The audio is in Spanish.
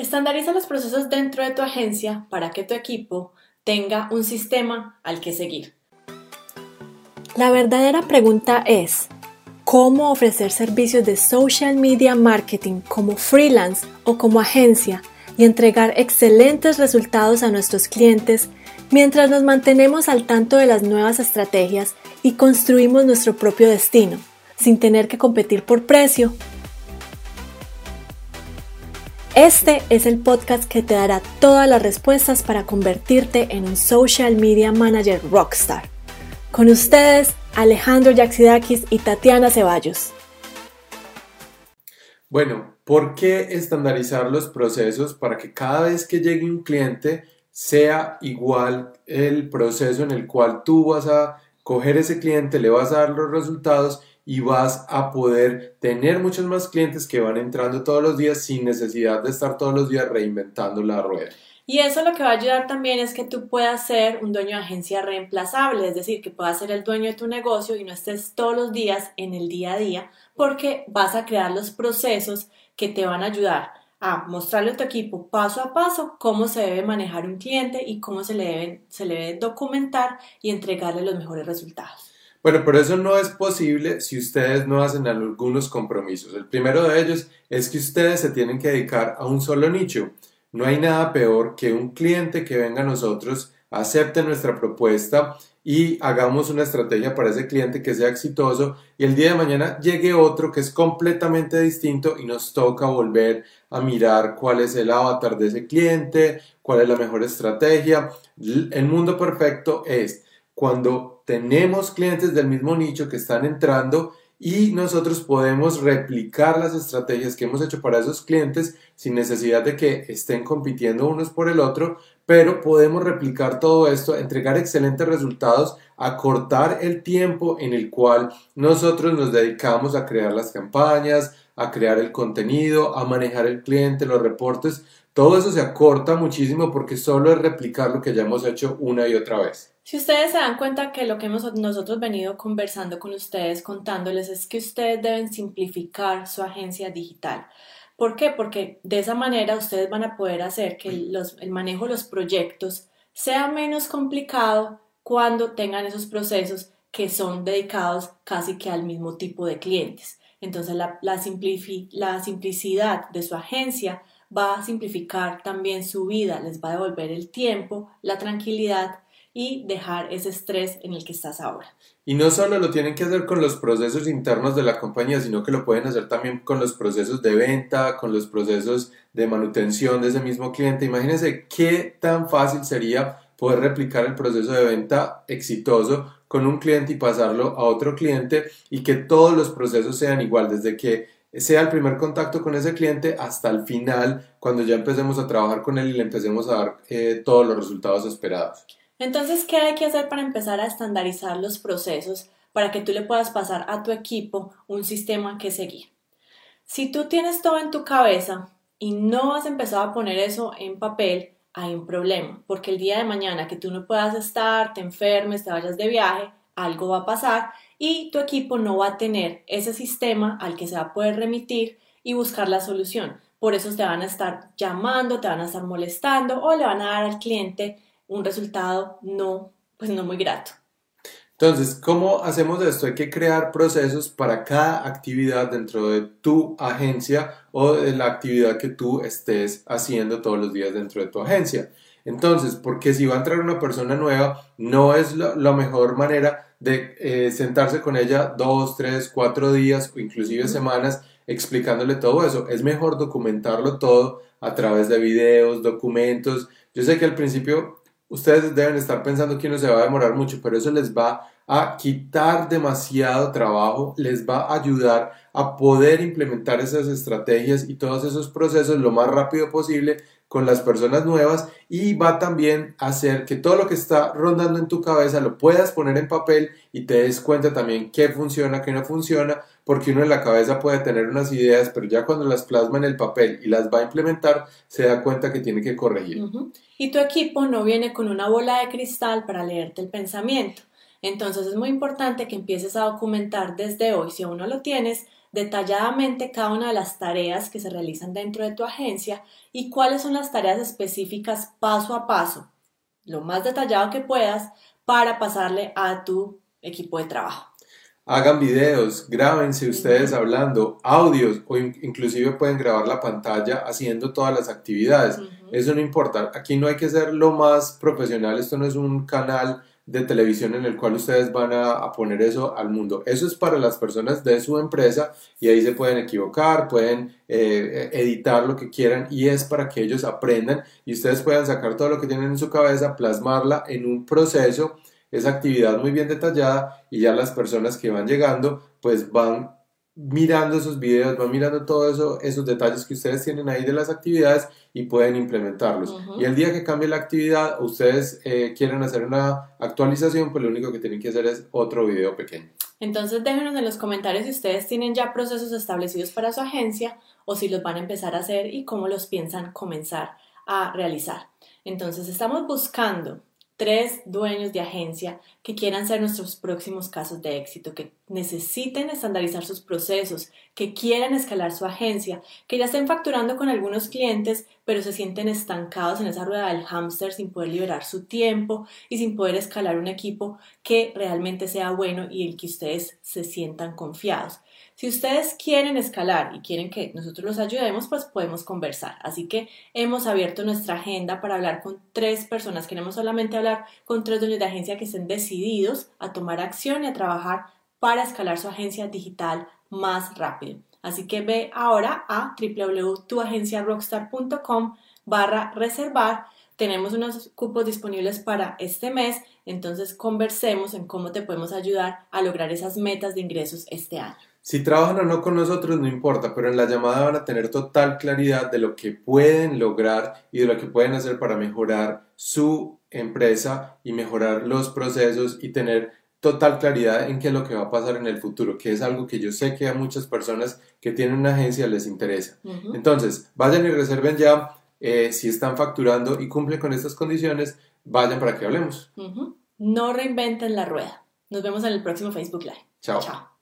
Estandariza los procesos dentro de tu agencia para que tu equipo tenga un sistema al que seguir. La verdadera pregunta es, ¿cómo ofrecer servicios de social media marketing como freelance o como agencia y entregar excelentes resultados a nuestros clientes mientras nos mantenemos al tanto de las nuevas estrategias y construimos nuestro propio destino, sin tener que competir por precio este es el podcast que te dará todas las respuestas para convertirte en un social media manager rockstar. Con ustedes, Alejandro Yaxidakis y Tatiana Ceballos. Bueno, ¿por qué estandarizar los procesos para que cada vez que llegue un cliente sea igual el proceso en el cual tú vas a coger ese cliente, le vas a dar los resultados y vas a poder tener muchos más clientes que van entrando todos los días sin necesidad de estar todos los días reinventando la rueda. Y eso lo que va a ayudar también es que tú puedas ser un dueño de agencia reemplazable, es decir, que puedas ser el dueño de tu negocio y no estés todos los días en el día a día, porque vas a crear los procesos que te van a ayudar a mostrarle a tu equipo paso a paso cómo se debe manejar un cliente y cómo se le, debe, se le debe documentar y entregarle los mejores resultados. Bueno, pero eso no es posible si ustedes no hacen algunos compromisos. El primero de ellos es que ustedes se tienen que dedicar a un solo nicho. No hay nada peor que un cliente que venga a nosotros, acepte nuestra propuesta y hagamos una estrategia para ese cliente que sea exitoso y el día de mañana llegue otro que es completamente distinto y nos toca volver a mirar cuál es el avatar de ese cliente, cuál es la mejor estrategia. El mundo perfecto es cuando tenemos clientes del mismo nicho que están entrando y nosotros podemos replicar las estrategias que hemos hecho para esos clientes sin necesidad de que estén compitiendo unos por el otro, pero podemos replicar todo esto, entregar excelentes resultados, acortar el tiempo en el cual nosotros nos dedicamos a crear las campañas, a crear el contenido, a manejar el cliente, los reportes, todo eso se acorta muchísimo porque solo es replicar lo que ya hemos hecho una y otra vez. Si ustedes se dan cuenta que lo que hemos nosotros venido conversando con ustedes, contándoles, es que ustedes deben simplificar su agencia digital. ¿Por qué? Porque de esa manera ustedes van a poder hacer que el manejo de los proyectos sea menos complicado cuando tengan esos procesos que son dedicados casi que al mismo tipo de clientes. Entonces la, la, la simplicidad de su agencia va a simplificar también su vida, les va a devolver el tiempo, la tranquilidad y dejar ese estrés en el que estás ahora. Y no solo lo tienen que hacer con los procesos internos de la compañía, sino que lo pueden hacer también con los procesos de venta, con los procesos de manutención de ese mismo cliente. Imagínense qué tan fácil sería poder replicar el proceso de venta exitoso con un cliente y pasarlo a otro cliente y que todos los procesos sean igual, desde que sea el primer contacto con ese cliente hasta el final, cuando ya empecemos a trabajar con él y le empecemos a dar eh, todos los resultados esperados. Entonces, ¿qué hay que hacer para empezar a estandarizar los procesos para que tú le puedas pasar a tu equipo un sistema que seguir? Si tú tienes todo en tu cabeza y no has empezado a poner eso en papel, hay un problema, porque el día de mañana que tú no puedas estar, te enfermes, te vayas de viaje, algo va a pasar y tu equipo no va a tener ese sistema al que se va a poder remitir y buscar la solución. Por eso te van a estar llamando, te van a estar molestando o le van a dar al cliente un resultado no, pues no muy grato. Entonces, ¿cómo hacemos esto? Hay que crear procesos para cada actividad dentro de tu agencia o de la actividad que tú estés haciendo todos los días dentro de tu agencia. Entonces, porque si va a entrar una persona nueva, no es la, mejor manera de eh, sentarse con ella dos, tres, cuatro días o inclusive semanas explicándole todo eso. Es mejor documentarlo todo a través de videos, documentos. Yo sé que al principio ustedes deben estar pensando que no se va a demorar mucho, pero eso les va a quitar demasiado trabajo, les va a ayudar a poder implementar esas estrategias y todos esos procesos lo más rápido posible con las personas nuevas y va también a hacer que todo lo que está rondando en tu cabeza lo puedas poner en papel y te des cuenta también qué funciona, qué no funciona, porque uno en la cabeza puede tener unas ideas, pero ya cuando las plasma en el papel y las va a implementar, se da cuenta que tiene que corregir. Y tu equipo no viene con una bola de cristal para leerte el pensamiento. Entonces es muy importante que empieces a documentar desde hoy, si aún no lo tienes, detalladamente cada una de las tareas que se realizan dentro de tu agencia y cuáles son las tareas específicas paso a paso, lo más detallado que puedas, para pasarle a tu equipo de trabajo. Hagan videos, grábense ustedes hablando, audios o inclusive pueden grabar la pantalla haciendo todas las actividades. Eso no importa. Aquí no hay que ser lo más profesional. Esto no es un canal de televisión en el cual ustedes van a, poner eso al mundo. Eso es para las personas de su empresa y ahí se pueden equivocar, pueden eh, editar lo que quieran y es para que ellos aprendan y ustedes puedan sacar todo lo que tienen en su cabeza, plasmarla en un proceso, esa actividad muy bien detallada y ya las personas que van llegando pues van mirando esos videos, van mirando todos eso, esos detalles que ustedes tienen ahí de las actividades y pueden implementarlos. Y el día que cambie la actividad, ustedes eh, quieren hacer una actualización, pues lo único que tienen que hacer es otro video pequeño. Entonces déjenos en los comentarios si ustedes tienen ya procesos establecidos para su agencia o si los van a empezar a hacer y cómo los piensan comenzar a realizar. Entonces estamos buscando tres dueños de agencia que quieran ser nuestros próximos casos de éxito, que necesiten estandarizar sus procesos, que quieran escalar su agencia, que ya estén facturando con algunos clientes, pero se sienten estancados en esa rueda del hámster sin poder liberar su tiempo y sin poder escalar un equipo que realmente sea bueno y el que ustedes se sientan confiados. Si ustedes quieren escalar y quieren que nosotros los ayudemos, pues podemos conversar. Así que hemos abierto nuestra agenda para hablar con tres personas. Queremos solamente hablar con tres dueños de agencia que estén decididos a tomar acción y a trabajar para escalar su agencia digital más rápido. Así que ve ahora a www.tuagenciarockstar.com barra reservar. Tenemos unos cupos disponibles para este mes, entonces conversemos en cómo te podemos ayudar a lograr esas metas de ingresos este año. Si trabajan o no con nosotros no importa, pero en la llamada van a tener total claridad de lo que pueden lograr y de lo que pueden hacer para mejorar su empresa y mejorar los procesos y tener total claridad en qué es lo que va a pasar en el futuro, que es algo que yo sé que a muchas personas que tienen una agencia les interesa. Entonces, vayan y reserven ya, eh, si están facturando y cumplen con estas condiciones, vayan para que hablemos. No reinventen la rueda. Nos vemos en el próximo Facebook Live. Chao. Chao.